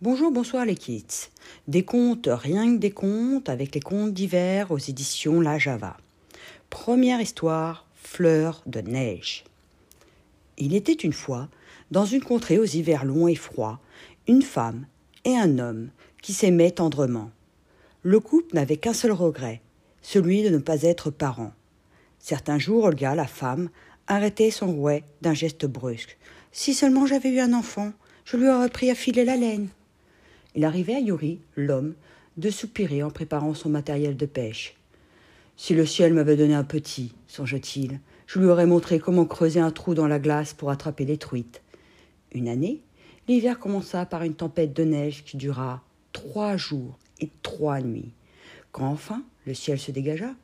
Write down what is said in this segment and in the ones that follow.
Bonjour, bonsoir les kids. Des contes, rien que des contes, avec les contes d'hiver aux éditions La Java. Première histoire, Fleur de neige. Il était une fois, dans une contrée aux hivers longs et froids, une femme et un homme qui s'aimaient tendrement. Le couple n'avait qu'un seul regret, celui de ne pas être parent. Certains jours, Olga, la femme, arrêtait son rouet d'un geste brusque. Si seulement j'avais eu un enfant, je lui aurais pris à filer la laine. Il arrivait à Yuri, l'homme, de soupirer en préparant son matériel de pêche. Si le ciel m'avait donné un petit, songe-t-il, je lui aurais montré comment creuser un trou dans la glace pour attraper les truites. Une année, l'hiver commença par une tempête de neige qui dura trois jours et trois nuits. Quand enfin le ciel se dégagea,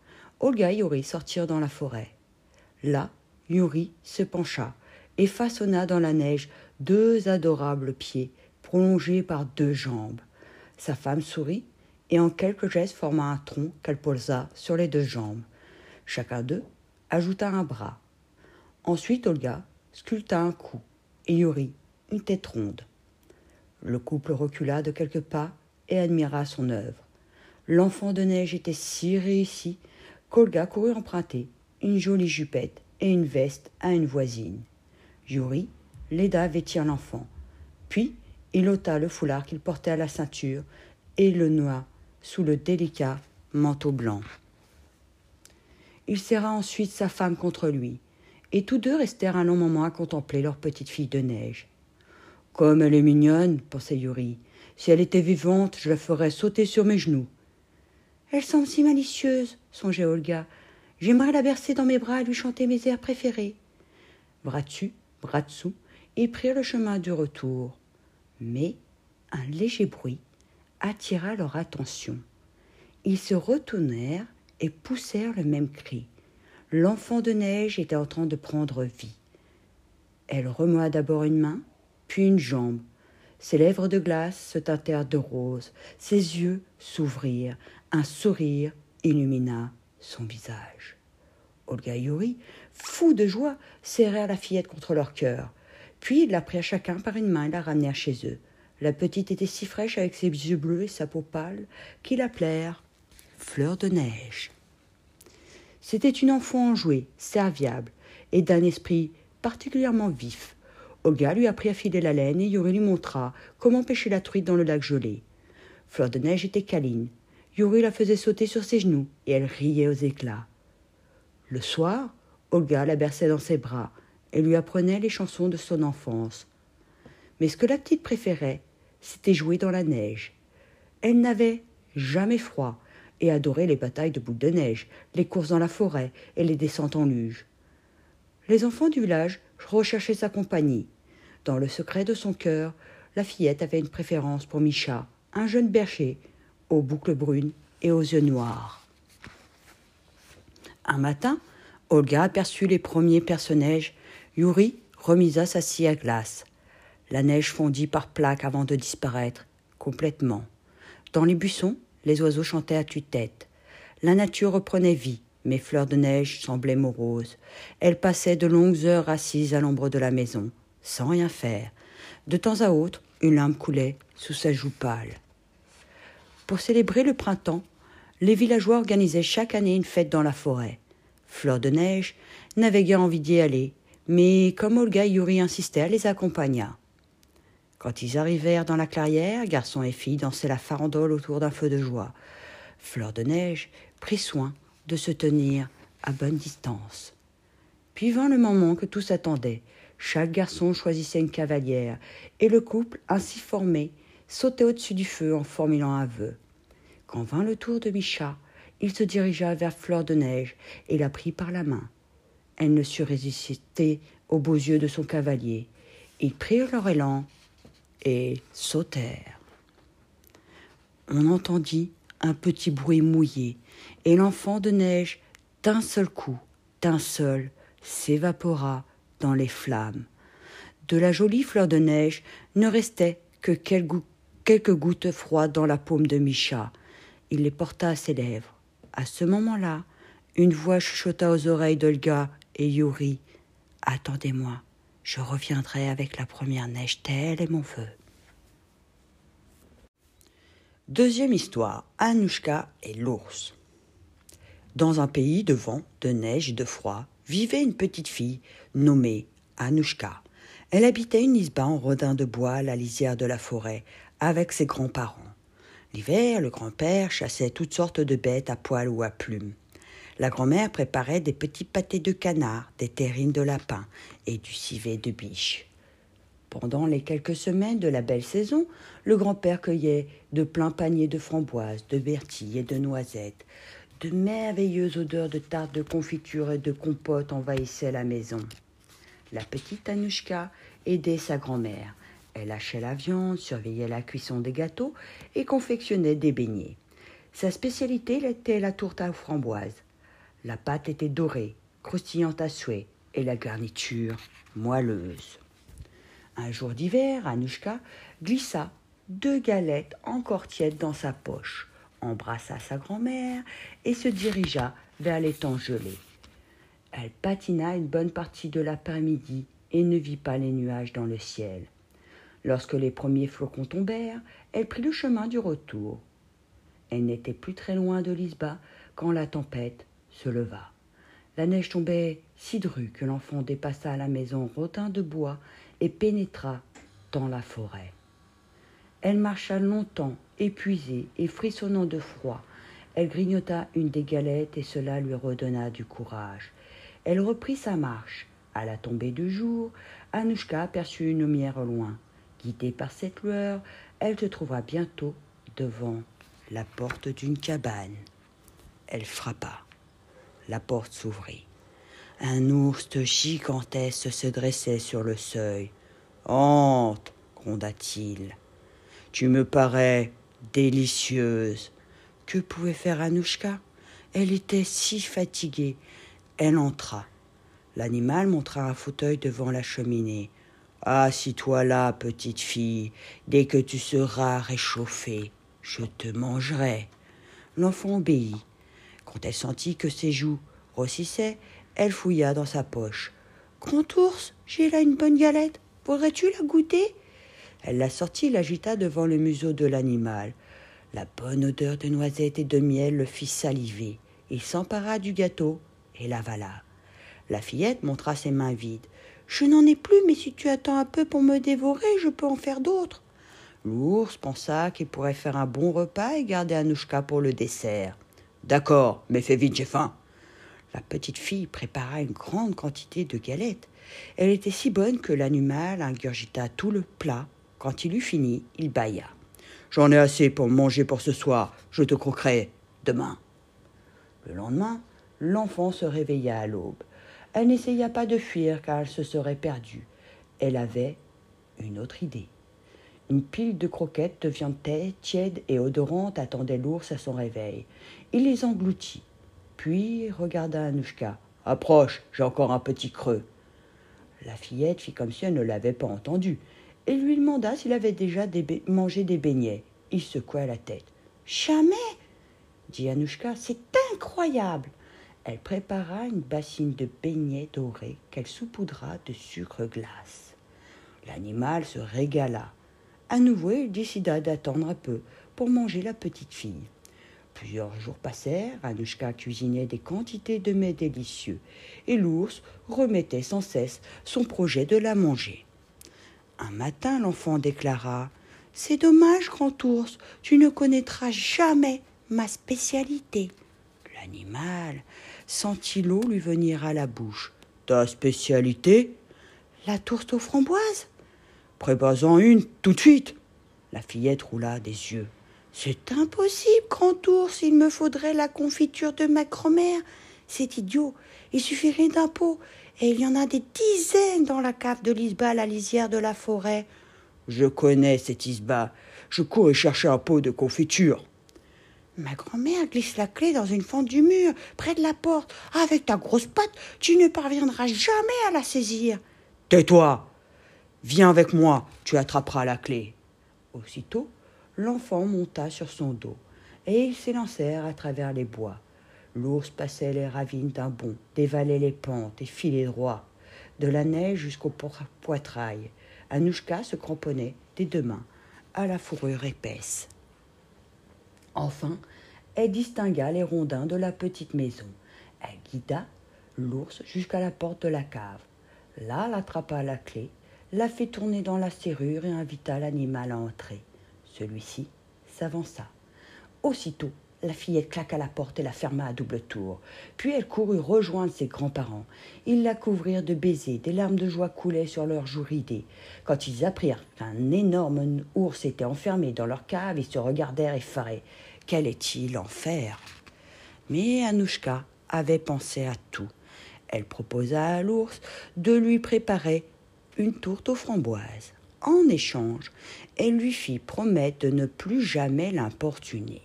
Olga et Yuri sortirent dans la forêt. Là, Yuri se pencha et façonna dans la neige deux adorables pieds prolongé par deux jambes. Sa femme sourit et en quelques gestes forma un tronc qu'elle posa sur les deux jambes. Chacun d'eux ajouta un bras. Ensuite, Olga sculpta un cou et Yuri une tête ronde. Le couple recula de quelques pas et admira son œuvre. L'enfant de neige était si réussi qu'Olga courut emprunter une jolie jupette et une veste à une voisine. Yuri l'aida à vêtir l'enfant. Puis il ôta le foulard qu'il portait à la ceinture et le noua sous le délicat manteau blanc. Il serra ensuite sa femme contre lui, et tous deux restèrent un long moment à contempler leur petite fille de neige. Comme elle est mignonne, pensait Yuri. Si elle était vivante, je la ferais sauter sur mes genoux. Elle semble si malicieuse, songeait Olga. J'aimerais la bercer dans mes bras et lui chanter mes airs préférés. Bras dessus, bras dessous, ils prirent le chemin du retour mais un léger bruit attira leur attention. Ils se retournèrent et poussèrent le même cri. L'enfant de neige était en train de prendre vie. Elle remua d'abord une main, puis une jambe. Ses lèvres de glace se teintèrent de rose, ses yeux s'ouvrirent, un sourire illumina son visage. Olga Yuri, fous de joie, serrèrent la fillette contre leur cœur. Puis ils la prirent chacun par une main et la ramenèrent chez eux. La petite était si fraîche avec ses yeux bleus et sa peau pâle qu'ils l'appelèrent Fleur de neige. C'était une enfant enjouée, serviable et d'un esprit particulièrement vif. Olga lui apprit à filer la laine et Yuri lui montra comment pêcher la truite dans le lac gelé. Fleur de neige était câline. Yuri la faisait sauter sur ses genoux et elle riait aux éclats. Le soir, Olga la berçait dans ses bras et lui apprenait les chansons de son enfance. Mais ce que la petite préférait, c'était jouer dans la neige. Elle n'avait jamais froid et adorait les batailles de boules de neige, les courses dans la forêt et les descentes en luge. Les enfants du village recherchaient sa compagnie. Dans le secret de son cœur, la fillette avait une préférence pour Micha, un jeune berger, aux boucles brunes et aux yeux noirs. Un matin, Olga aperçut les premiers personnages Yuri remisa sa scie à glace. La neige fondit par plaques avant de disparaître complètement. Dans les buissons, les oiseaux chantaient à tue-tête. La nature reprenait vie, mais Fleur de Neige semblait morose. Elle passait de longues heures assise à l'ombre de la maison, sans rien faire. De temps à autre, une larme coulait sous sa joue pâle. Pour célébrer le printemps, les villageois organisaient chaque année une fête dans la forêt. Fleur de Neige n'avait guère envie d'y aller, mais comme Olga et Yuri insistaient, elle les accompagna. Quand ils arrivèrent dans la clairière, garçons et filles dansaient la farandole autour d'un feu de joie. Fleur de Neige prit soin de se tenir à bonne distance. Puis vint le moment que tous attendaient. Chaque garçon choisissait une cavalière, et le couple, ainsi formé, sautait au-dessus du feu en formulant un vœu. Quand vint le tour de Micha, il se dirigea vers Fleur de Neige et la prit par la main. Elle ne sut résister aux beaux yeux de son cavalier. Ils prirent leur élan et sautèrent. On entendit un petit bruit mouillé, et l'enfant de neige, d'un seul coup, d'un seul, s'évapora dans les flammes. De la jolie fleur de neige ne restait que quelques gouttes froides dans la paume de Micha. Il les porta à ses lèvres. À ce moment-là, une voix chuchota aux oreilles d'Olga et Yuri. Attendez-moi, je reviendrai avec la première neige, telle est mon vœu. Deuxième histoire, Anouchka et l'ours. Dans un pays de vent, de neige et de froid, vivait une petite fille nommée Anouchka. Elle habitait une isba en rodin de bois à la lisière de la forêt avec ses grands-parents. L'hiver, le grand-père chassait toutes sortes de bêtes à poils ou à plumes. La grand-mère préparait des petits pâtés de canard, des terrines de lapin et du civet de biche. Pendant les quelques semaines de la belle saison, le grand-père cueillait de pleins paniers de framboises, de myrtilles et de noisettes. De merveilleuses odeurs de tartes de confiture et de compote envahissaient la maison. La petite Anouchka aidait sa grand-mère. Elle hachait la viande, surveillait la cuisson des gâteaux et confectionnait des beignets. Sa spécialité était la tourte à framboise. La pâte était dorée, croustillante à souhait, et la garniture moelleuse. Un jour d'hiver, Anouchka glissa deux galettes encore tièdes dans sa poche, embrassa sa grand-mère et se dirigea vers l'étang gelé. Elle patina une bonne partie de l'après-midi et ne vit pas les nuages dans le ciel. Lorsque les premiers flocons tombèrent, elle prit le chemin du retour. Elle n'était plus très loin de Lisba quand la tempête se leva. La neige tombait si drue que l'enfant dépassa la maison rotin de bois et pénétra dans la forêt. Elle marcha longtemps, épuisée et frissonnant de froid. Elle grignota une des galettes et cela lui redonna du courage. Elle reprit sa marche. À la tombée du jour, Anouchka aperçut une lumière loin. Guidée par cette lueur, elle se trouva bientôt devant la porte d'une cabane. Elle frappa. La porte s'ouvrit. Un ours gigantesque se dressait sur le seuil. Honte, gronda-t-il. Tu me parais délicieuse. Que pouvait faire Anouchka? Elle était si fatiguée. Elle entra. L'animal montra un fauteuil devant la cheminée. Assis-toi là, petite fille. Dès que tu seras réchauffée, je te mangerai. L'enfant obéit. Quand elle sentit que ses joues rossissaient, elle fouilla dans sa poche. Grand ours, j'ai là une bonne galette. Voudrais-tu la goûter? Elle la sortit et l'agita devant le museau de l'animal. La bonne odeur de noisettes et de miel le fit saliver. Il s'empara du gâteau et l'avala. La fillette montra ses mains vides. Je n'en ai plus, mais si tu attends un peu pour me dévorer, je peux en faire d'autres. L'ours pensa qu'il pourrait faire un bon repas et garder Anouchka pour le dessert. D'accord, mais fais vite, j'ai faim. La petite fille prépara une grande quantité de galettes. Elle était si bonne que l'animal ingurgita tout le plat. Quand il eut fini, il bâilla. J'en ai assez pour manger pour ce soir. Je te croquerai demain. Le lendemain, l'enfant se réveilla à l'aube. Elle n'essaya pas de fuir car elle se serait perdue. Elle avait une autre idée. Une pile de croquettes de viande tiède et odorante attendait l'ours à son réveil. Il les engloutit puis regarda Anouchka. Approche, j'ai encore un petit creux. La fillette fit comme si elle ne l'avait pas entendu et lui demanda s'il avait déjà mangé des beignets. Il secoua la tête. Jamais dit Anouchka, c'est incroyable. Elle prépara une bassine de beignets dorés qu'elle saupoudra de sucre glace. L'animal se régala. À nouveau, il décida d'attendre un peu pour manger la petite fille. Plusieurs jours passèrent, Anouchka cuisinait des quantités de mets délicieux, et l'ours remettait sans cesse son projet de la manger. Un matin, l'enfant déclara C'est dommage, grand ours, tu ne connaîtras jamais ma spécialité. L'animal sentit l'eau lui venir à la bouche. Ta spécialité La tourte aux framboises Prépare-en une tout de suite. La fillette roula des yeux. C'est impossible, grand ours, il me faudrait la confiture de ma grand-mère. C'est idiot, il suffirait d'un pot, et il y en a des dizaines dans la cave de l'Isba à la lisière de la forêt. Je connais cette Isba, je cours et chercher un pot de confiture. Ma grand-mère glisse la clé dans une fente du mur, près de la porte. Avec ta grosse patte, tu ne parviendras jamais à la saisir. Tais-toi Viens avec moi, tu attraperas la clé. Aussitôt, l'enfant monta sur son dos, et ils s'élancèrent à travers les bois. L'ours passait les ravines d'un bond, dévalait les pentes et filait droit, de la neige jusqu'au poitrail. Anouchka se cramponnait des deux mains à la fourrure épaisse. Enfin, elle distingua les rondins de la petite maison. Elle guida l'ours jusqu'à la porte de la cave. Là, l'attrapa à la clé, la fit tourner dans la serrure et invita l'animal à entrer. Celui-ci s'avança. Aussitôt, la fillette claqua la porte et la ferma à double tour. Puis elle courut rejoindre ses grands-parents. Ils la couvrirent de baisers, des larmes de joie coulaient sur leurs joues ridées. Quand ils apprirent qu'un énorme ours était enfermé dans leur cave, ils se regardèrent effarés. Qu'allait-il en faire Mais Anouchka avait pensé à tout. Elle proposa à l'ours de lui préparer une tourte aux framboises. En échange, elle lui fit promettre de ne plus jamais l'importuner.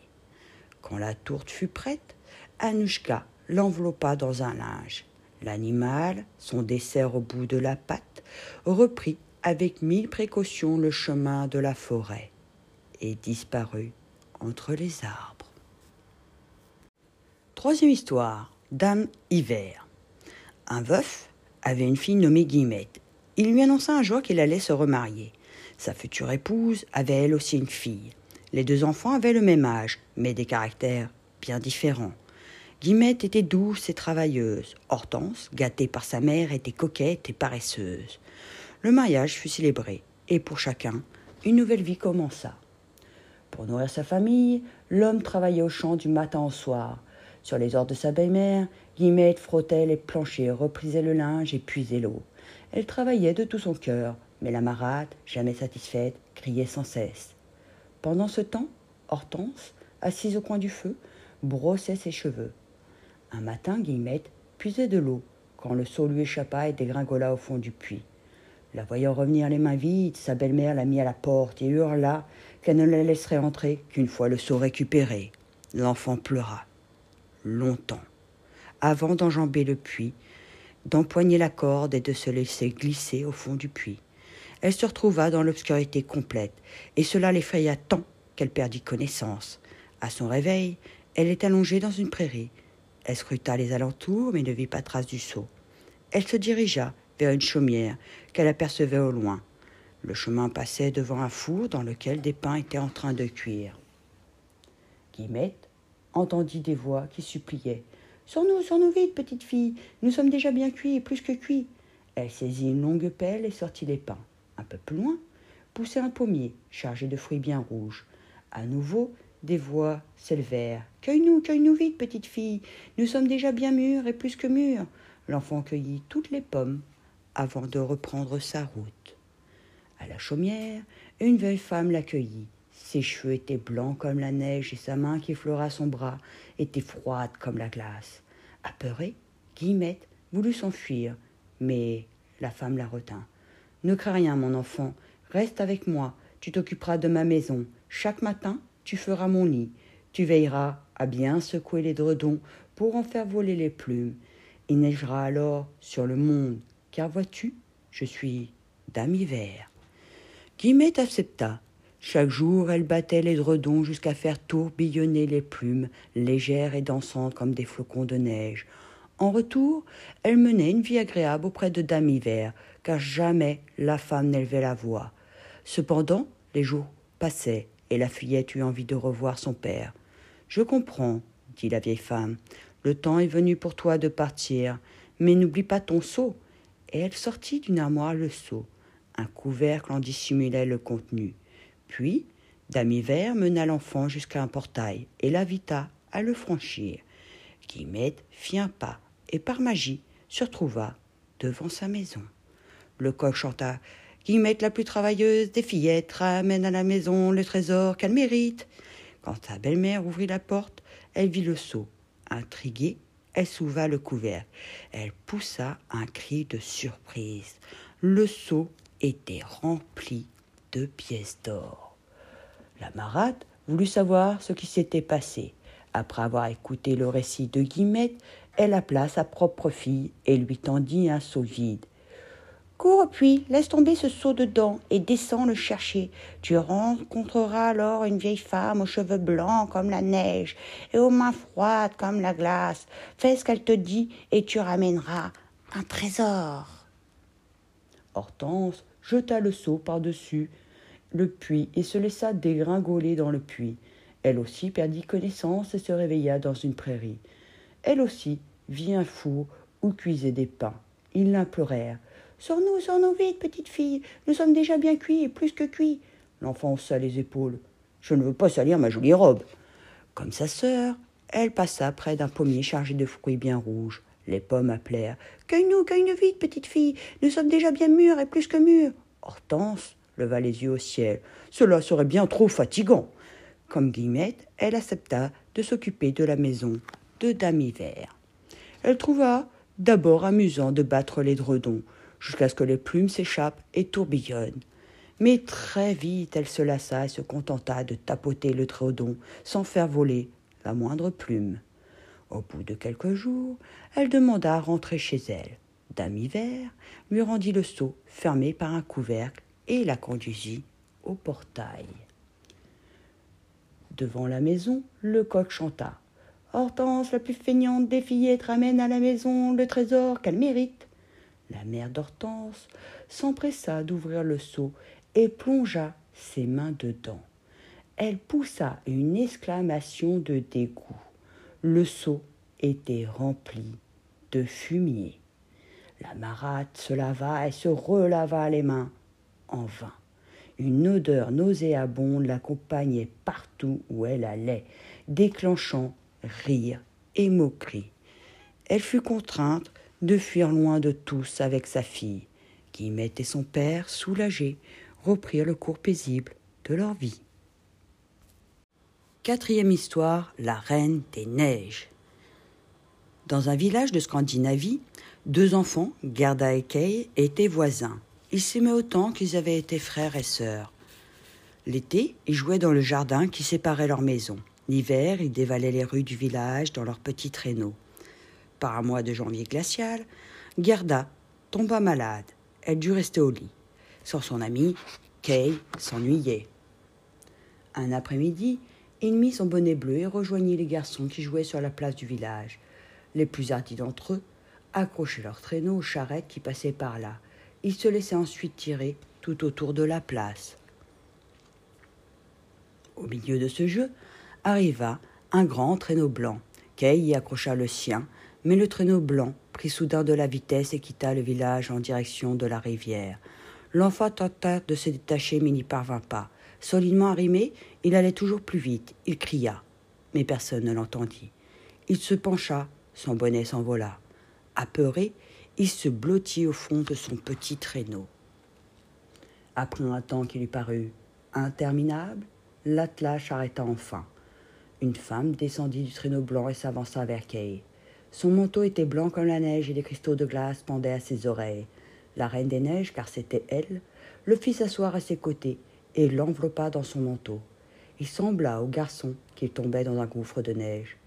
Quand la tourte fut prête, Anouchka l'enveloppa dans un linge. L'animal, son dessert au bout de la patte, reprit avec mille précautions le chemin de la forêt et disparut entre les arbres. Troisième histoire, Dame Hiver. Un veuf avait une fille nommée Guillemette. Il lui annonça un jour qu'il allait se remarier. Sa future épouse avait elle aussi une fille. Les deux enfants avaient le même âge, mais des caractères bien différents. Guillemette était douce et travailleuse. Hortense, gâtée par sa mère, était coquette et paresseuse. Le mariage fut célébré, et pour chacun, une nouvelle vie commença. Pour nourrir sa famille, l'homme travaillait au champ du matin au soir. Sur les ordres de sa belle-mère, Guillemette frottait les planchers, reprisait le linge et puisait l'eau. Elle travaillait de tout son cœur, mais la marade, jamais satisfaite, criait sans cesse. Pendant ce temps, Hortense, assise au coin du feu, brossait ses cheveux. Un matin, Guillemette puisait de l'eau quand le seau lui échappa et dégringola au fond du puits. La voyant revenir les mains vides, sa belle-mère la mit à la porte et hurla qu'elle ne la laisserait entrer qu'une fois le seau récupéré. L'enfant pleura longtemps, avant d'enjamber le puits, d'empoigner la corde et de se laisser glisser au fond du puits. Elle se retrouva dans l'obscurité complète, et cela l'effraya tant qu'elle perdit connaissance. À son réveil, elle est allongée dans une prairie. Elle scruta les alentours, mais ne vit pas trace du seau. Elle se dirigea vers une chaumière qu'elle apercevait au loin. Le chemin passait devant un four dans lequel des pains étaient en train de cuire. Guillemette entendit des voix qui suppliaient. Sors-nous, sors-nous vite, petite fille, nous sommes déjà bien cuits, plus que cuits. Elle saisit une longue pelle et sortit les pains. Un peu plus loin, poussait un pommier chargé de fruits bien rouges. À nouveau, des voix s'élevèrent. Cueille-nous, cueille-nous vite, petite fille, nous sommes déjà bien mûrs et plus que mûrs. L'enfant cueillit toutes les pommes avant de reprendre sa route. À la chaumière, une vieille femme l'accueillit. Ses cheveux étaient blancs comme la neige et sa main qui effleura son bras était froide comme la glace. Apeurée, Guillemette voulut s'enfuir, mais la femme la retint. Ne crains rien, mon enfant, reste avec moi, tu t'occuperas de ma maison. Chaque matin, tu feras mon lit. Tu veilleras à bien secouer les dredons pour en faire voler les plumes. Il neigera alors sur le monde, car vois-tu, je suis dame hiver. Guillemette accepta. Chaque jour, elle battait les dredons jusqu'à faire tourbillonner les plumes, légères et dansantes comme des flocons de neige. En retour, elle menait une vie agréable auprès de Dame Hiver, car jamais la femme n'élevait la voix. Cependant, les jours passaient, et la fillette eut envie de revoir son père. Je comprends, dit la vieille femme. Le temps est venu pour toi de partir, mais n'oublie pas ton seau. Et elle sortit d'une armoire le seau. Un couvercle en dissimulait le contenu. Puis, Dame Hiver mena l'enfant jusqu'à un portail et l'invita à le franchir. Guillemette fit un pas et par magie se retrouva devant sa maison. Le coq chanta Guillemette la plus travailleuse des fillettes ramène à la maison le trésor qu'elle mérite. Quand sa belle-mère ouvrit la porte, elle vit le seau. Intriguée, elle souleva le couvercle. Elle poussa un cri de surprise. Le seau était rempli de pièces d'or. La marade voulut savoir ce qui s'était passé. Après avoir écouté le récit de Guillemette, elle appela sa propre fille et lui tendit un seau vide. Cours au puits, laisse tomber ce seau dedans et descends le chercher. Tu rencontreras alors une vieille femme aux cheveux blancs comme la neige et aux mains froides comme la glace. Fais ce qu'elle te dit et tu ramèneras un trésor. Hortense jeta le seau par-dessus le puits et se laissa dégringoler dans le puits. Elle aussi perdit connaissance et se réveilla dans une prairie. Elle aussi vit un four où cuisaient des pains. Ils l'implorèrent. Sors-nous, sors-nous vite, petite fille. Nous sommes déjà bien cuits et plus que cuits. L'enfant haussa les épaules. Je ne veux pas salir ma jolie robe. Comme sa sœur, elle passa près d'un pommier chargé de fruits bien rouges. Les pommes appelèrent. Cueille-nous, cueille-nous vite, petite fille. Nous sommes déjà bien mûrs et plus que mûrs. Hortense leva les yeux au ciel. Cela serait bien trop fatigant. Comme Guillemette, elle accepta de s'occuper de la maison de Dame Hiver. Elle trouva d'abord amusant de battre les dredons, jusqu'à ce que les plumes s'échappent et tourbillonnent. Mais très vite elle se lassa et se contenta de tapoter le dredon sans faire voler la moindre plume. Au bout de quelques jours, elle demanda à rentrer chez elle. Dame Hiver lui rendit le seau fermé par un couvercle et la conduisit au portail. Devant la maison, le coq chanta. Hortense, la plus feignante des fillettes, ramène à la maison le trésor qu'elle mérite. La mère d'Hortense s'empressa d'ouvrir le seau et plongea ses mains dedans. Elle poussa une exclamation de dégoût. Le seau était rempli de fumier. La marâtre se lava et se relava les mains en vain. Une odeur nauséabonde l'accompagnait partout où elle allait, déclenchant rire et moquerie. Elle fut contrainte de fuir loin de tous avec sa fille. qui et son père, soulagés, reprirent le cours paisible de leur vie. Quatrième histoire, la Reine des Neiges. Dans un village de Scandinavie, deux enfants, Gerda et Kay, étaient voisins. Ils s'aimaient autant qu'ils avaient été frères et sœurs. L'été, ils jouaient dans le jardin qui séparait leurs maisons. L'hiver, ils dévalaient les rues du village dans leurs petits traîneaux. Par un mois de janvier glacial, Gerda tomba malade. Elle dut rester au lit. Sans son ami, Kay s'ennuyait. Un après-midi, il mit son bonnet bleu et rejoignit les garçons qui jouaient sur la place du village. Les plus hardis d'entre eux accrochaient leurs traîneaux aux charrettes qui passaient par là. Ils se laissaient ensuite tirer tout autour de la place. Au milieu de ce jeu, arriva un grand traîneau blanc. Kay y accrocha le sien, mais le traîneau blanc prit soudain de la vitesse et quitta le village en direction de la rivière. L'enfant tenta de se détacher mais n'y parvint pas. Solidement arrimé, il allait toujours plus vite. Il cria, mais personne ne l'entendit. Il se pencha, son bonnet s'envola. Apeuré, il se blottit au fond de son petit traîneau. Après un temps qui lui parut interminable, l'attelage arrêta enfin. Une femme descendit du traîneau blanc et s'avança vers Kay. Son manteau était blanc comme la neige et des cristaux de glace pendaient à ses oreilles. La reine des neiges, car c'était elle, le fit s'asseoir à ses côtés et l'enveloppa dans son manteau. Il sembla au garçon qu'il tombait dans un gouffre de neige.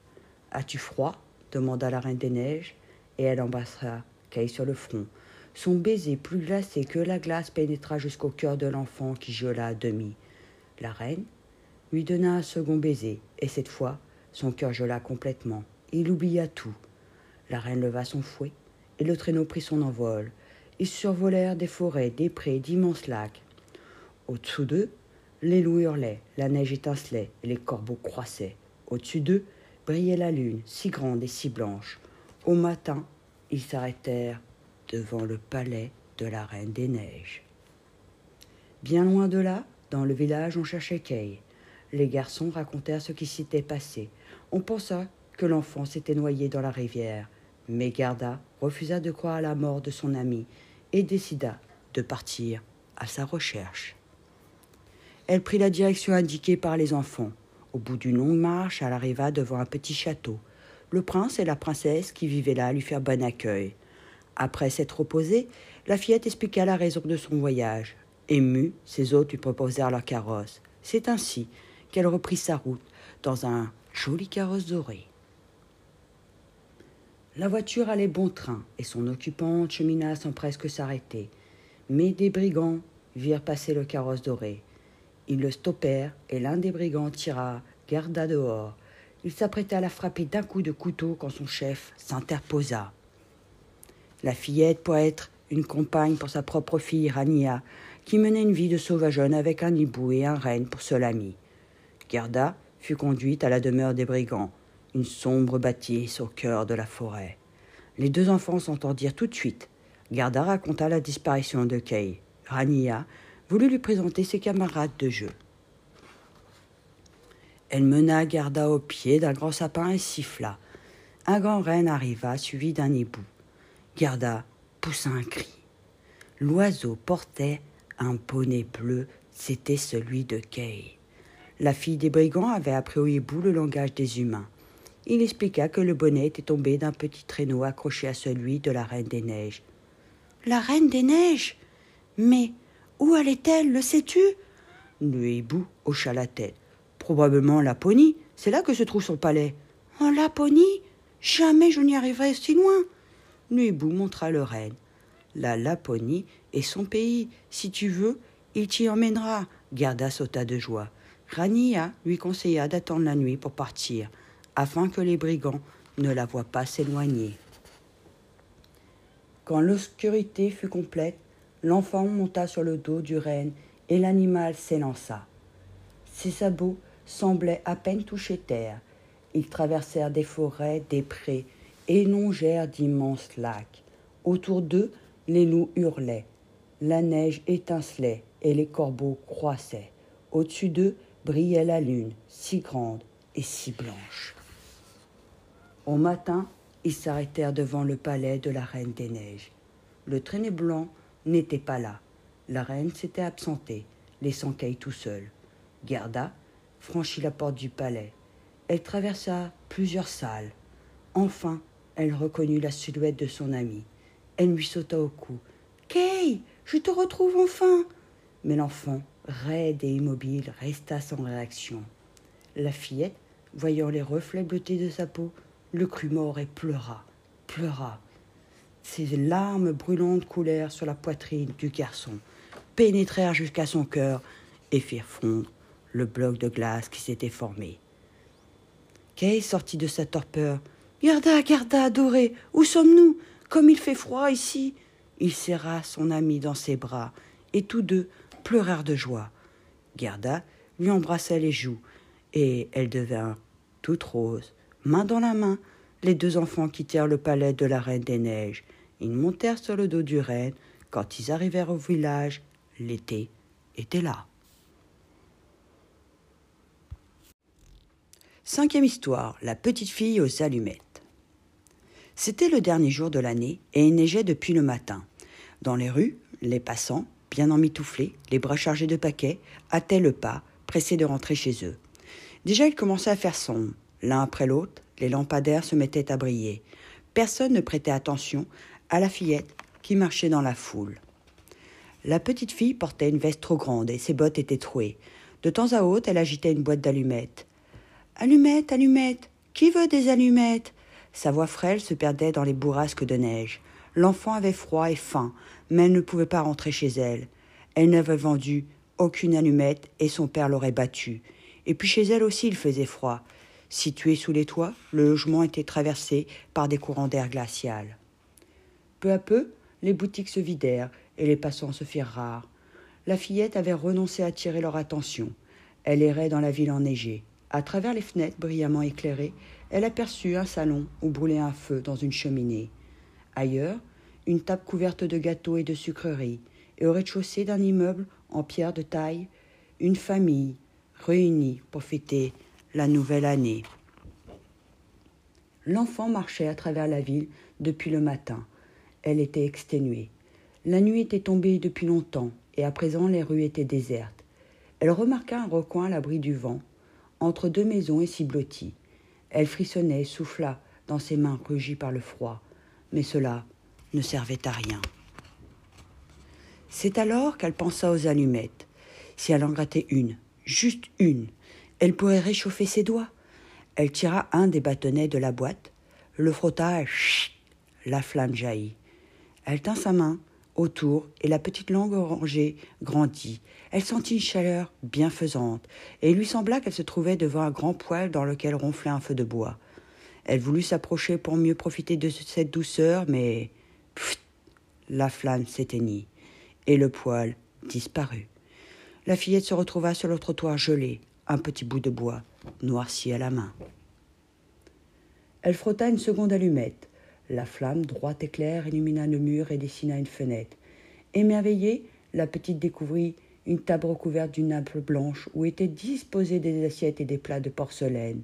As-tu froid? demanda la reine des neiges, et elle embrassa Kay sur le front. Son baiser plus glacé que la glace pénétra jusqu'au cœur de l'enfant qui gela à demi. La reine lui donna un second baiser, et cette fois, son cœur gela complètement. Il oublia tout. La reine leva son fouet, et le traîneau prit son envol. Ils survolèrent des forêts, des prés, d'immenses lacs. Au-dessous d'eux, les loups hurlaient, la neige étincelait, et les corbeaux croissaient. Au-dessus d'eux, brillait la lune, si grande et si blanche. Au matin, ils s'arrêtèrent devant le palais de la Reine des Neiges. Bien loin de là, dans le village, on cherchait Kay. Les garçons racontèrent ce qui s'était passé. On pensa que l'enfant s'était noyé dans la rivière, mais Garda refusa de croire à la mort de son ami et décida de partir à sa recherche. Elle prit la direction indiquée par les enfants. Au bout d'une longue marche, elle arriva devant un petit château. Le prince et la princesse qui vivaient là lui firent bon accueil. Après s'être reposée, la fillette expliqua la raison de son voyage. Émue, ses hôtes lui proposèrent leur carrosse. C'est ainsi qu'elle reprit sa route dans un joli carrosse doré. La voiture allait bon train et son occupante chemina sans presque s'arrêter. Mais des brigands virent passer le carrosse doré. Ils le stoppèrent et l'un des brigands tira Garda dehors. Il s'apprêtait à la frapper d'un coup de couteau quand son chef s'interposa. La fillette pourrait être une compagne pour sa propre fille Rania, qui menait une vie de sauvageonne avec un hibou et un renne pour seul ami. Gerda fut conduite à la demeure des brigands, une sombre bâtisse au cœur de la forêt. Les deux enfants s'entendirent tout de suite. Garda raconta la disparition de Kay. Rania voulut lui présenter ses camarades de jeu. Elle mena Garda au pied d'un grand sapin et siffla. Un grand renne arriva, suivi d'un hibou. Garda poussa un cri. L'oiseau portait un bonnet bleu, c'était celui de Kay. La fille des brigands avait appris au hibou le langage des humains. Il expliqua que le bonnet était tombé d'un petit traîneau accroché à celui de la Reine des Neiges. La Reine des Neiges? Mais où allait-elle, le sais-tu? Le hibou hocha la tête. Probablement Laponie. C'est là que se trouve son palais. En Laponie Jamais je n'y arriverai si loin. Nuibou montra le renne. La Laponie est son pays. Si tu veux, il t'y emmènera. Garda sauta de joie. Rania lui conseilla d'attendre la nuit pour partir, afin que les brigands ne la voient pas s'éloigner. Quand l'obscurité fut complète, l'enfant monta sur le dos du renne et l'animal s'élança. Ses sabots semblaient à peine toucher terre. Ils traversèrent des forêts, des prés, et longèrent d'immenses lacs. Autour d'eux, les loups hurlaient. La neige étincelait et les corbeaux croissaient. Au-dessus d'eux brillait la lune, si grande et si blanche. Au matin, ils s'arrêtèrent devant le palais de la Reine des Neiges. Le traîné blanc n'était pas là. La reine s'était absentée, laissant Kay tout seul. Garda franchit la porte du palais. Elle traversa plusieurs salles. Enfin, elle reconnut la silhouette de son ami. Elle lui sauta au cou. Kay, je te retrouve enfin. Mais l'enfant, raide et immobile, resta sans réaction. La fillette, voyant les reflets bleutés de sa peau, le crut mort et pleura, pleura. Ses larmes brûlantes coulèrent sur la poitrine du garçon, pénétrèrent jusqu'à son cœur et firent fondre le bloc de glace qui s'était formé. Kay sortit de sa torpeur. Garda, garda, adoré, où sommes-nous? Comme il fait froid ici. Il serra son ami dans ses bras, et tous deux pleurèrent de joie. Garda lui embrassa les joues, et elle devint toute rose. Main dans la main, les deux enfants quittèrent le palais de la Reine des Neiges. Ils montèrent sur le dos du renne. Quand ils arrivèrent au village, l'été était là. Cinquième histoire, la petite fille aux allumettes. C'était le dernier jour de l'année et il neigeait depuis le matin. Dans les rues, les passants, bien emmitouflés, les bras chargés de paquets, hâtaient le pas, pressés de rentrer chez eux. Déjà il commençait à faire sombre. L'un après l'autre, les lampadaires se mettaient à briller. Personne ne prêtait attention à la fillette qui marchait dans la foule. La petite fille portait une veste trop grande et ses bottes étaient trouées. De temps à autre, elle agitait une boîte d'allumettes. Allumettes, allumettes, qui veut des allumettes? Sa voix frêle se perdait dans les bourrasques de neige. L'enfant avait froid et faim, mais elle ne pouvait pas rentrer chez elle. Elle n'avait vendu aucune allumette et son père l'aurait battue. Et puis chez elle aussi il faisait froid. Situé sous les toits, le logement était traversé par des courants d'air glacial. Peu à peu, les boutiques se vidèrent et les passants se firent rares. La fillette avait renoncé à attirer leur attention. Elle errait dans la ville enneigée. À travers les fenêtres brillamment éclairées, elle aperçut un salon où brûlait un feu dans une cheminée. Ailleurs, une table couverte de gâteaux et de sucreries, et au rez-de-chaussée d'un immeuble en pierre de taille, une famille réunie pour fêter la nouvelle année. L'enfant marchait à travers la ville depuis le matin. Elle était exténuée. La nuit était tombée depuis longtemps, et à présent les rues étaient désertes. Elle remarqua un recoin à l'abri du vent, entre deux maisons et s'y blottit. Elle frissonnait, souffla dans ses mains rugies par le froid, mais cela ne servait à rien. C'est alors qu'elle pensa aux allumettes. Si elle en grattait une, juste une, elle pourrait réchauffer ses doigts. Elle tira un des bâtonnets de la boîte, le frotta chut, la flamme jaillit. Elle tint sa main autour et la petite langue orangée grandit. Elle sentit une chaleur bienfaisante et il lui sembla qu'elle se trouvait devant un grand poêle dans lequel ronflait un feu de bois. Elle voulut s'approcher pour mieux profiter de cette douceur, mais la flamme s'éteignit et le poêle disparut. La fillette se retrouva sur le trottoir gelé. Petit bout de bois, noirci à la main. Elle frotta une seconde allumette. La flamme, droite et claire, illumina le mur et dessina une fenêtre. Émerveillée, la petite découvrit une table recouverte d'une nappe blanche où étaient disposées des assiettes et des plats de porcelaine.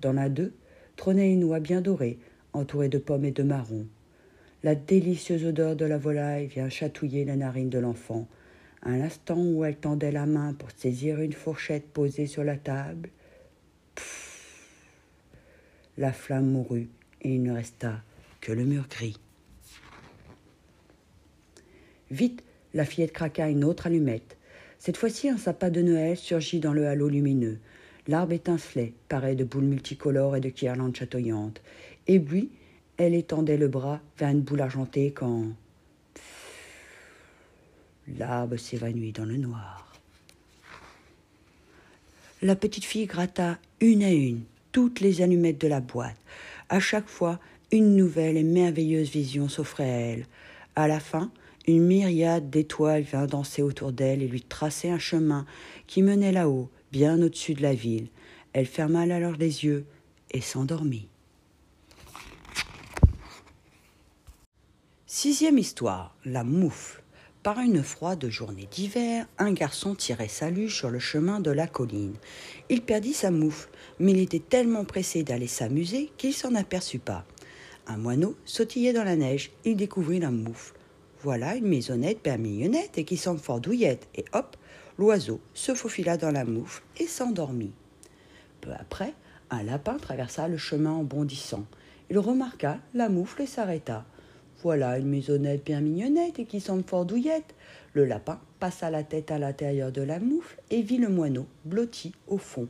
Dans la deux trônait une oie bien dorée, entourée de pommes et de marrons. La délicieuse odeur de la volaille vient chatouiller la narine de l'enfant. À l'instant où elle tendait la main pour saisir une fourchette posée sur la table, la flamme mourut et il ne resta que le mur gris. Vite, la fillette craqua une autre allumette. Cette fois-ci, un sapin de Noël surgit dans le halo lumineux. L'arbre étincelait, pareil de boules multicolores et de guirlandes chatoyantes. Et puis, elle étendait le bras vers une boule argentée quand. L'arbre s'évanouit dans le noir. La petite fille gratta une à une toutes les allumettes de la boîte. À chaque fois, une nouvelle et merveilleuse vision s'offrait à elle. À la fin, une myriade d'étoiles vint danser autour d'elle et lui tracer un chemin qui menait là-haut, bien au-dessus de la ville. Elle ferma alors les yeux et s'endormit. Sixième histoire, la moufle. Par une froide journée d'hiver, un garçon tirait salut sur le chemin de la colline. Il perdit sa moufle, mais il était tellement pressé d'aller s'amuser qu'il s'en aperçut pas. Un moineau sautillait dans la neige, il découvrit la moufle. Voilà une maisonnette bien mignonnette et qui semble fort douillette. Et hop, l'oiseau se faufila dans la moufle et s'endormit. Peu après, un lapin traversa le chemin en bondissant. Il remarqua la moufle et s'arrêta. Voilà une maisonnette bien mignonnette et qui semble fort douillette. Le lapin passa la tête à l'intérieur de la moufle et vit le moineau blotti au fond.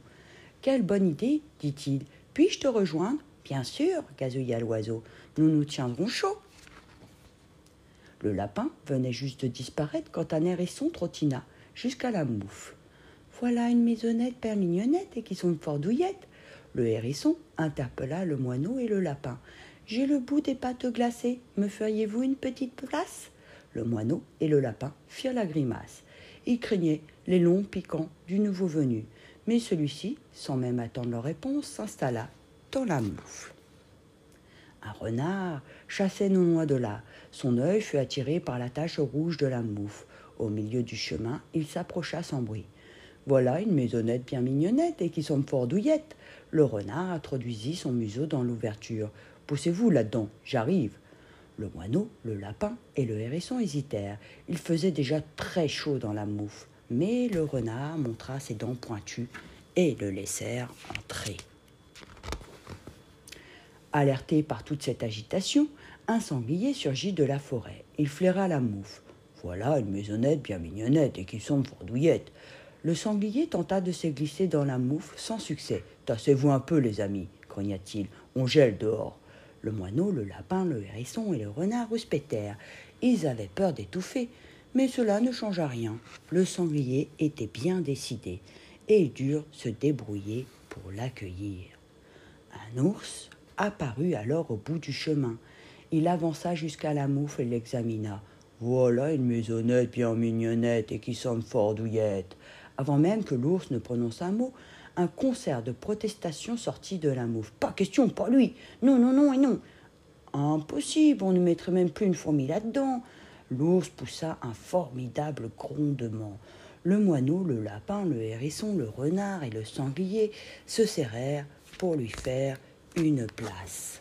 Quelle bonne idée, dit-il. Puis-je te rejoindre? Bien sûr, gazouilla l'oiseau. Nous nous tiendrons chaud. Le lapin venait juste de disparaître quand un hérisson trottina jusqu'à la moufle. Voilà une maisonnette père mignonnette et qui sont fort douillettes. Le hérisson interpella le moineau et le lapin. J'ai le bout des pâtes glacées. Me feriez-vous une petite place? Le moineau et le lapin firent la grimace. Ils craignaient les longs piquants du nouveau venu. Mais celui-ci, sans même attendre leur réponse, s'installa dans la moufle. Un renard chassait non loin de là. Son œil fut attiré par la tache rouge de la moufle. Au milieu du chemin, il s'approcha sans bruit. Voilà une maisonnette bien mignonnette et qui semble fort douillette. Le renard introduisit son museau dans l'ouverture. Poussez-vous là-dedans, j'arrive. Le moineau, le lapin et le hérisson hésitèrent. Il faisait déjà très chaud dans la moufle, mais le renard montra ses dents pointues et le laissèrent entrer. Alerté par toute cette agitation, un sanglier surgit de la forêt. Il flaira la moufle. Voilà une maisonnette bien mignonnette et qui semble fort douillette. Le sanglier tenta de se glisser dans la moufle sans succès. Tassez-vous un peu, les amis, grogna-t-il. On gèle dehors. Le moineau, le lapin, le hérisson et le renard rouspétèrent. Ils avaient peur d'étouffer, mais cela ne changea rien. Le sanglier était bien décidé, et ils durent se débrouiller pour l'accueillir. Un ours, apparut alors au bout du chemin. Il avança jusqu'à la moufle et l'examina. Voilà une maisonnette bien mignonnette et qui sonne fort douillette. Avant même que l'ours ne prononce un mot, un concert de protestations sortit de la moufle. Pas question, pas lui. Non, non, non et non. Impossible, on ne mettrait même plus une fourmi là-dedans. L'ours poussa un formidable grondement. Le moineau, le lapin, le hérisson, le renard et le sanglier se serrèrent pour lui faire une place.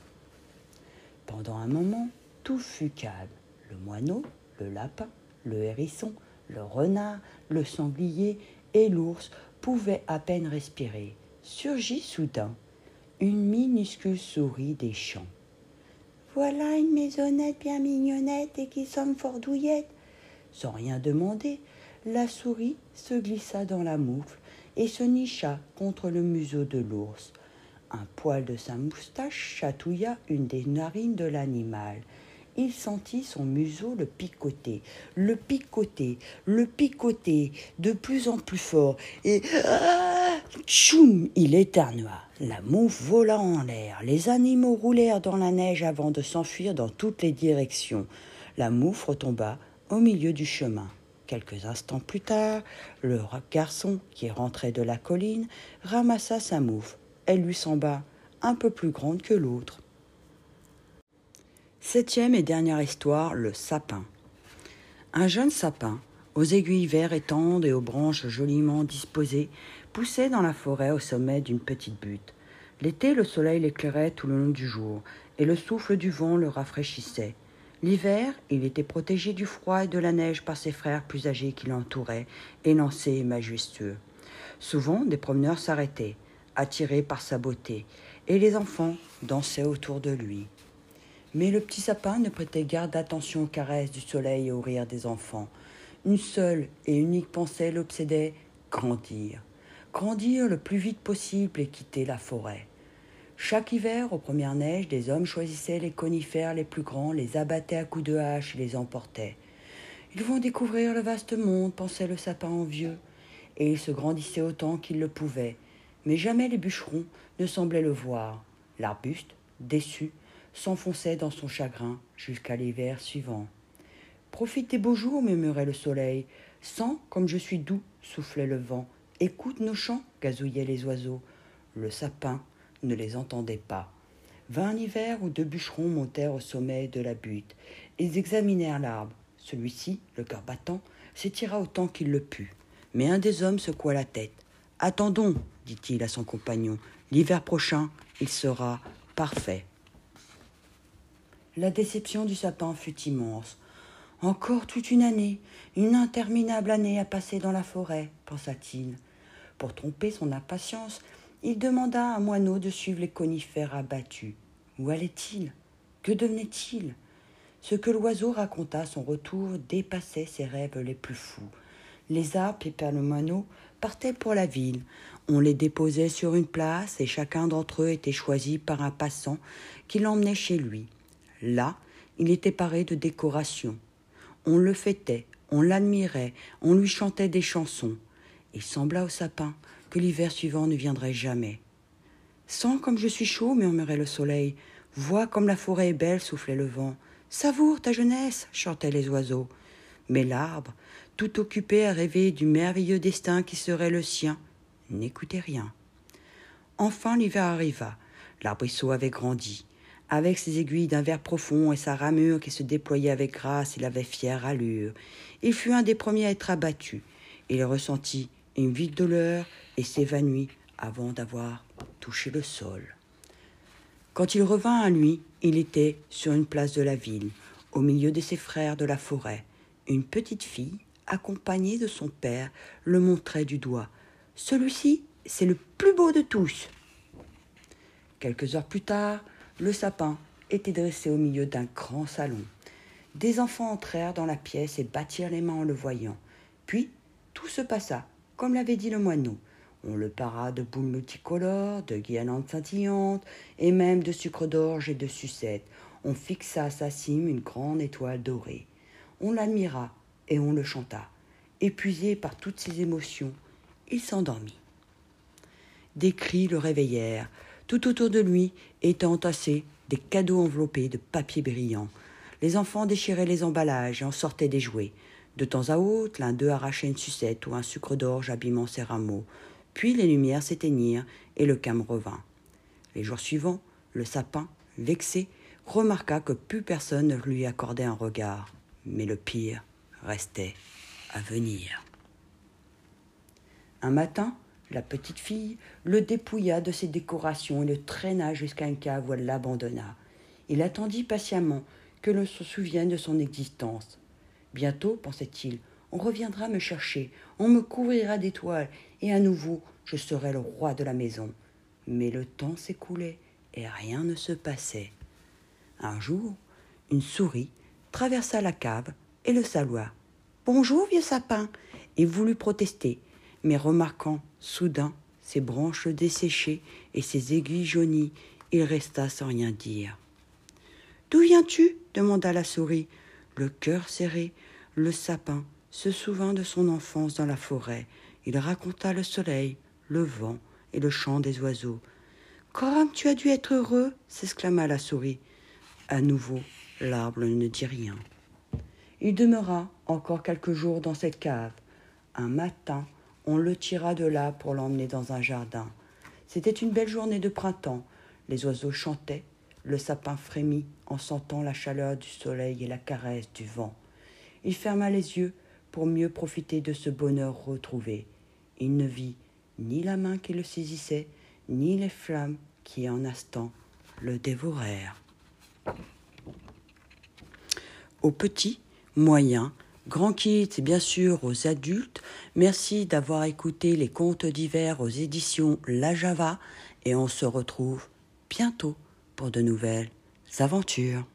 Pendant un moment, tout fut calme. Le moineau, le lapin, le hérisson, le renard, le sanglier et l'ours pouvaient à peine respirer. Surgit soudain une minuscule souris des champs. Voilà une maisonnette bien mignonnette et qui sonne fort douillette. Sans rien demander, la souris se glissa dans la moufle et se nicha contre le museau de l'ours. Un poil de sa moustache chatouilla une des narines de l'animal. Il sentit son museau le picoter, le picoter, le picoter de plus en plus fort, et ah, tchoum, il éternua. La mouffe vola en l'air. Les animaux roulèrent dans la neige avant de s'enfuir dans toutes les directions. La mouffe retomba au milieu du chemin. Quelques instants plus tard, le garçon, qui rentrait de la colline, ramassa sa mouffe. Elle lui sembla un peu plus grande que l'autre. Septième et dernière histoire, le sapin. Un jeune sapin, aux aiguilles verts et tendres et aux branches joliment disposées, poussait dans la forêt au sommet d'une petite butte. L'été, le soleil l'éclairait tout le long du jour, et le souffle du vent le rafraîchissait. L'hiver, il était protégé du froid et de la neige par ses frères plus âgés qui l'entouraient, élancés et majestueux. Souvent, des promeneurs s'arrêtaient, attirés par sa beauté, et les enfants dansaient autour de lui. Mais le petit sapin ne prêtait garde d'attention aux caresses du soleil et aux rires des enfants. Une seule et unique pensée l'obsédait grandir. Grandir le plus vite possible et quitter la forêt. Chaque hiver, aux premières neiges, des hommes choisissaient les conifères les plus grands, les abattaient à coups de hache et les emportaient. Ils vont découvrir le vaste monde, pensait le sapin envieux, et il se grandissait autant qu'il le pouvait. Mais jamais les bûcherons ne semblaient le voir. L'arbuste, déçu, s'enfonçait dans son chagrin jusqu'à l'hiver suivant. Profite des beaux jours, murmurait le soleil. Sens comme je suis doux, soufflait le vent. Écoute nos chants, gazouillaient les oiseaux. Le sapin ne les entendait pas. Vint un hiver où deux bûcherons montèrent au sommet de la butte. Ils examinèrent l'arbre. Celui-ci, le cœur battant, s'étira autant qu'il le put. Mais un des hommes secoua la tête. Attendons, dit-il à son compagnon. L'hiver prochain, il sera parfait. La déception du sapin fut immense. Encore toute une année, une interminable année à passer dans la forêt, pensa-t-il. Pour tromper son impatience, il demanda à moineau de suivre les conifères abattus. Où allait-il? Que devenait-il? Ce que l'oiseau raconta à son retour dépassait ses rêves les plus fous. Les arbres et le moineau partaient pour la ville. On les déposait sur une place et chacun d'entre eux était choisi par un passant qui l'emmenait chez lui. Là, il était paré de décorations. On le fêtait, on l'admirait, on lui chantait des chansons. Il sembla au sapin que l'hiver suivant ne viendrait jamais. Sens comme je suis chaud, murmurait le soleil. Vois comme la forêt est belle, soufflait le vent. Savoure ta jeunesse, chantaient les oiseaux. Mais l'arbre, tout occupé à rêver du merveilleux destin qui serait le sien, n'écoutait rien. Enfin l'hiver arriva. L'arbrisseau avait grandi. Avec ses aiguilles d'un vert profond et sa ramure qui se déployait avec grâce, il avait fière allure. Il fut un des premiers à être abattu. Il ressentit une vive douleur et s'évanouit avant d'avoir touché le sol. Quand il revint à lui, il était sur une place de la ville, au milieu de ses frères de la forêt. Une petite fille, accompagnée de son père, le montrait du doigt. Celui-ci, c'est le plus beau de tous. Quelques heures plus tard, le sapin était dressé au milieu d'un grand salon. Des enfants entrèrent dans la pièce et battirent les mains en le voyant. Puis tout se passa comme l'avait dit le moineau. On le para de boules multicolores, de guirlandes scintillantes, et même de sucre d'orge et de sucettes. On fixa à sa cime une grande étoile dorée. On l'admira et on le chanta. Épuisé par toutes ses émotions, il s'endormit. Des cris le réveillèrent. Tout autour de lui étaient entassés des cadeaux enveloppés de papier brillant. Les enfants déchiraient les emballages et en sortaient des jouets. De temps à autre, l'un d'eux arrachait une sucette ou un sucre d'orge abîmant ses rameaux. Puis les lumières s'éteignirent et le calme revint. Les jours suivants, le sapin, vexé, remarqua que plus personne ne lui accordait un regard. Mais le pire restait à venir. Un matin, la petite fille le dépouilla de ses décorations et le traîna jusqu'à une cave où elle l'abandonna. Il attendit patiemment que l'on se souvienne de son existence. Bientôt, pensait-il, on reviendra me chercher, on me couvrira d'étoiles, et à nouveau je serai le roi de la maison. Mais le temps s'écoulait et rien ne se passait. Un jour, une souris traversa la cave et le salua. Bonjour, vieux sapin, et voulut protester, mais remarquant soudain ses branches desséchées et ses aiguilles jaunies, il resta sans rien dire. D'où viens-tu? demanda la souris le cœur serré, le sapin se souvint de son enfance dans la forêt. Il raconta le soleil, le vent et le chant des oiseaux. Comme tu as dû être heureux s'exclama la souris. À nouveau, l'arbre ne dit rien. Il demeura encore quelques jours dans cette cave. Un matin, on le tira de là pour l'emmener dans un jardin. C'était une belle journée de printemps. Les oiseaux chantaient, le sapin frémit en sentant la chaleur du soleil et la caresse du vent. Il ferma les yeux pour mieux profiter de ce bonheur retrouvé. Il ne vit ni la main qui le saisissait, ni les flammes qui en instant le dévorèrent. Aux petits, moyens, grands kids bien sûr aux adultes, merci d'avoir écouté les contes d'hiver aux éditions La Java et on se retrouve bientôt pour de nouvelles aventures.